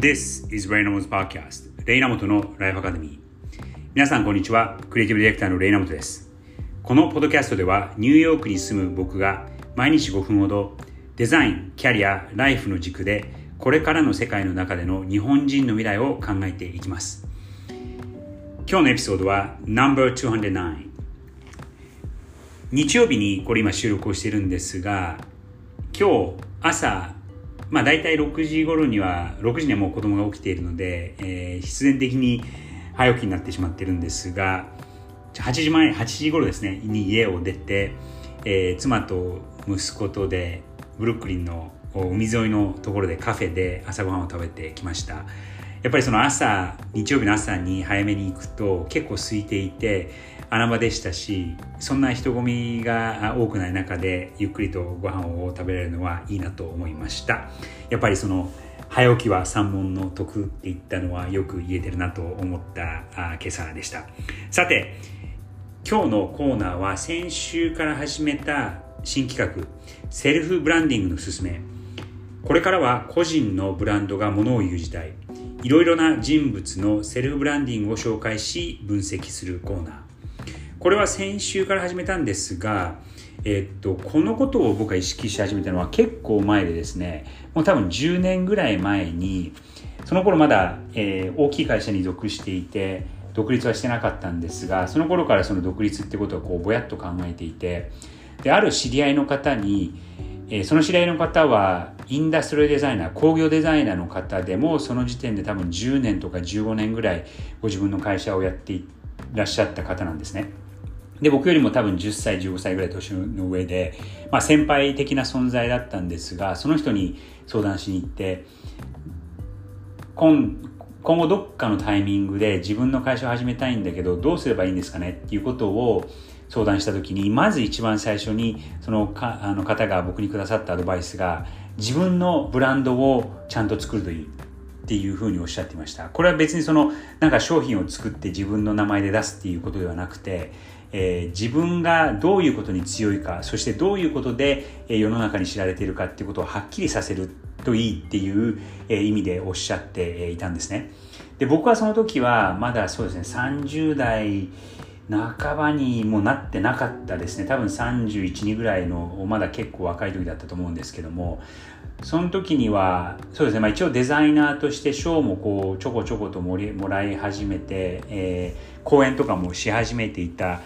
This is Raynamo's Podcast レイナモトのライフアカデミー皆さんこんにちは。クリエイティブディレクターのレイナモトです。このポッドキャストではニューヨークに住む僕が毎日5分ほどデザイン、キャリア、ライフの軸でこれからの世界の中での日本人の未来を考えていきます。今日のエピソードは No.209 日曜日にこれ今収録をしているんですが今日朝まあ大体6時頃には6時にはもう子供が起きているので、えー、必然的に早起きになってしまってるんですが8時前8時頃ですねに家を出て、えー、妻と息子とでブルックリンの海沿いのところでカフェで朝ごはんを食べてきました。やっぱりその朝日曜日の朝に早めに行くと結構空いていて穴場でしたしそんな人混みが多くない中でゆっくりとご飯を食べれるのはいいなと思いました。やっぱりその早起きは三問の徳って言ったのはよく言えてるなと思った今朝でした。さて今日のコーナーは先週から始めた新企画セルフブランディングのすすめ。これからは個人のブランドがものを言う時代。いろいろな人物のセルフブランディングを紹介し分析するコーナー。これは先週から始めたんですが、えっと、このことを僕が意識し始めたのは結構前でですね、もう多分10年ぐらい前に、その頃まだ、えー、大きい会社に属していて、独立はしてなかったんですが、その頃からその独立ってことをこうぼやっと考えていて、で、ある知り合いの方に、えー、その知り合いの方はインダストリーデザイナー、工業デザイナーの方でもその時点で多分10年とか15年ぐらいご自分の会社をやっていらっしゃった方なんですね。で、僕よりも多分10歳、15歳ぐらい年の上で、まあ先輩的な存在だったんですが、その人に相談しに行って、今今後どっかのタイミングで自分の会社を始めたいんだけど、どうすればいいんですかね？っていうことを相談した時に、まず一番最初に、そのかあの方が僕にくださったアドバイスが、自分のブランドをちゃんと作るといい。っていうふうにおっしゃってました。これは別にそのなんか商品を作って自分の名前で出すっていうことではなくて、えー、自分がどういうことに強いか、そしてどういうことで、え、世の中に知られているかっていうことをはっきりさせるといいっていう、え、意味でおっしゃっていたんですね。で、僕はその時はまだそうですね、30代半ばにもなってなかったですね。多分31、2ぐらいの、まだ結構若い時だったと思うんですけども、その時には、そうですね、まあ、一応デザイナーとして賞もこうちょこちょことももらい始めて、えー、講演とかもし始めていた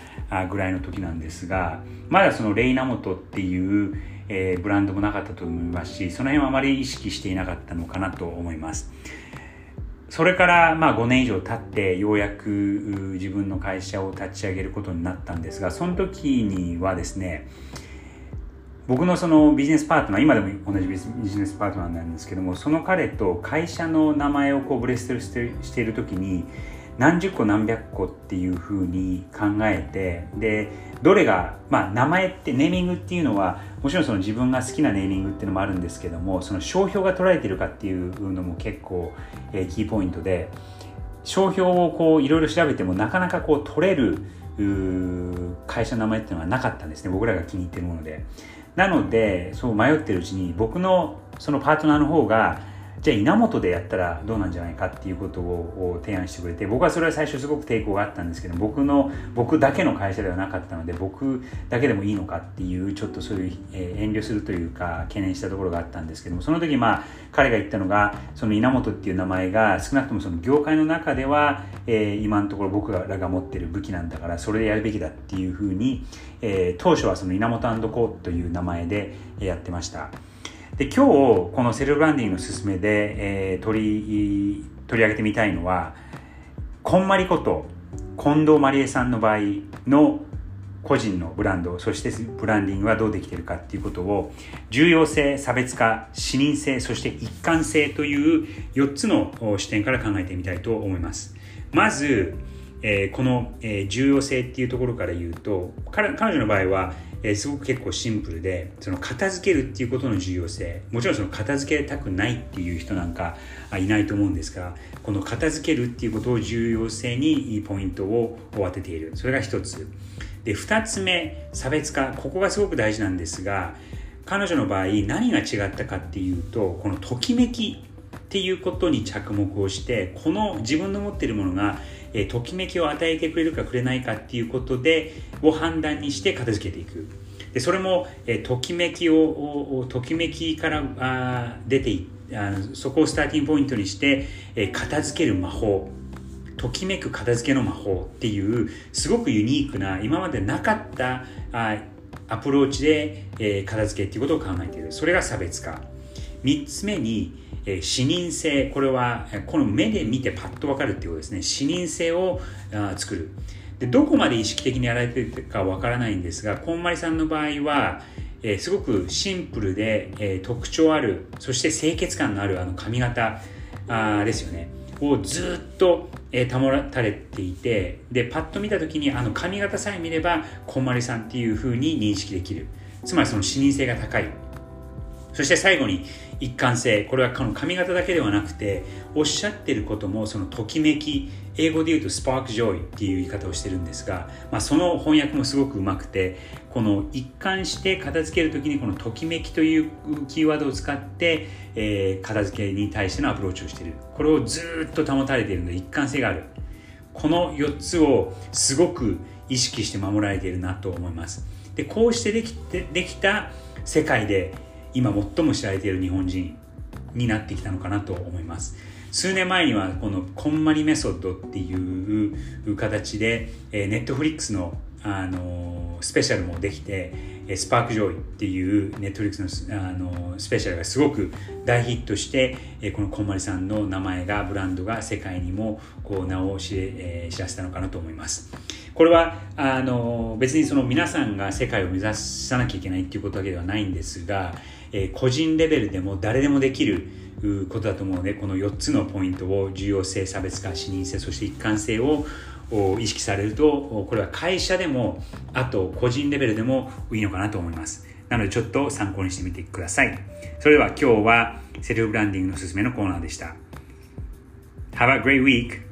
ぐらいの時なんですが、まだそのレイナモトっていう、えー、ブランドもなかったと思いますし、その辺はあまり意識していなかったのかなと思います。それからまあ5年以上経ってようやく自分の会社を立ち上げることになったんですが、その時にはですね、僕のそのビジネスパートナー今でも同じビジネスパートナーなんですけどもその彼と会社の名前をこうブレストしている時に何十個何百個っていうふうに考えてでどれがまあ名前ってネーミングっていうのはもちろんその自分が好きなネーミングっていうのもあるんですけどもその商標が取られてるかっていうのも結構、えー、キーポイントで商標をこういろいろ調べてもなかなかこう取れる会社の名前っていうのはなかったんですね。僕らが気に入ってるもので。なのでそう迷ってるうちに僕のそのパートナーの方がじゃあ稲本でやったらどうなんじゃないかっていうことを提案してくれて僕はそれは最初すごく抵抗があったんですけど僕の僕だけの会社ではなかったので僕だけでもいいのかっていうちょっとそういう、え遠慮するというか懸念したところがあったんですけどもその時まあ彼が言ったのがその稲本っていう名前が少なくともその業界の中では、え、今のところ僕らが持ってる武器なんだからそれでやるべきだっていうふうに、え、当初はその稲本コーという名前でやってました。で今日このセルフブランディングの勧めで、えー、取り取り上げてみたいのはこんまりこと近藤まりえさんの場合の個人のブランドそしてブランディングはどうできているかっていうことを重要性差別化視認性そして一貫性という4つの視点から考えてみたいと思います。まず、え、この、え、重要性っていうところから言うと彼女の場合はえ、すごく結構シンプルでその片付けるっていうことの重要性もちろんその片付けたくないっていう人なんかいないと思うんですがこの片付けるっていうことを重要性にポイントを当てている。それが一つ。で2つ目差別化。ここがすごく大事なんですが彼女の場合何が違ったかっていうとこのときめき。っていうことに着目をしてこの自分の持っているものが、えー、ときめきを与えてくれるかくれないかっていうことでを判断にして片付けていく。でそれも、えー、ときめきをときめきからあ出ていあそこをスターティングポイントにして、えー、片付ける魔法。ときめく片付けの魔法っていうすごくユニークな今までなかったあアプローチで、えー、片付けっていうことを考えている。それが差別化。3つ目に、えー、視認性これはこの目で見てパッと分かるっていうことですね。視認性をあ作る。でどこまで意識的にやられてるかわからないんですがこんまりさんの場合は、え、すごくシンプルで、え、特徴あるそして清潔感のあるあの髪型あですよね。をずっと、え、保たれていてでパッと見た時にあの髪型さえ見ればこんまりさんっていうふうに認識できる。つまりその視認性が高い。そして最後に一貫性。これはこの髪型だけではなくておっしゃってることもそのときめき英語で言うとスパークジョイっていう言い方をしてるんですが、まあ、その翻訳もすごくうまくてこの一貫して片付ける時にこのときめきというキーワードを使って、えー、片付けに対してのアプローチをしている。これをずっと保たれているので一貫性がある。この4つをすごく意識して守られているなと思います。でこうしてできてできた世界で今最も知られている日本人になってきたのかなと思います。数年前にはこのこんまりメソッドっていう形で、え、ネットフリックスの、あのスペシャルもできてスパークジョイっていうネットフリックスの、あのスペシャルがすごく大ヒットして、えこのこんまりさんの名前がブランドが世界にもこう名を知,、え知らせたのかなと思います。これはあの別にその皆さんが世界を目指さなきゃいけないっていうことだけではないんですがえ個人レベルでも誰でもできることだと思うのでこの4つのポイントを重要性差別化視認性そして一貫性を意識されるとこれは会社でもあと個人レベルでもいいのかなと思います。なのでちょっと参考にしてみてください。それでは今日はセルフブランディングのおすすめのコーナーでした。Have a great week!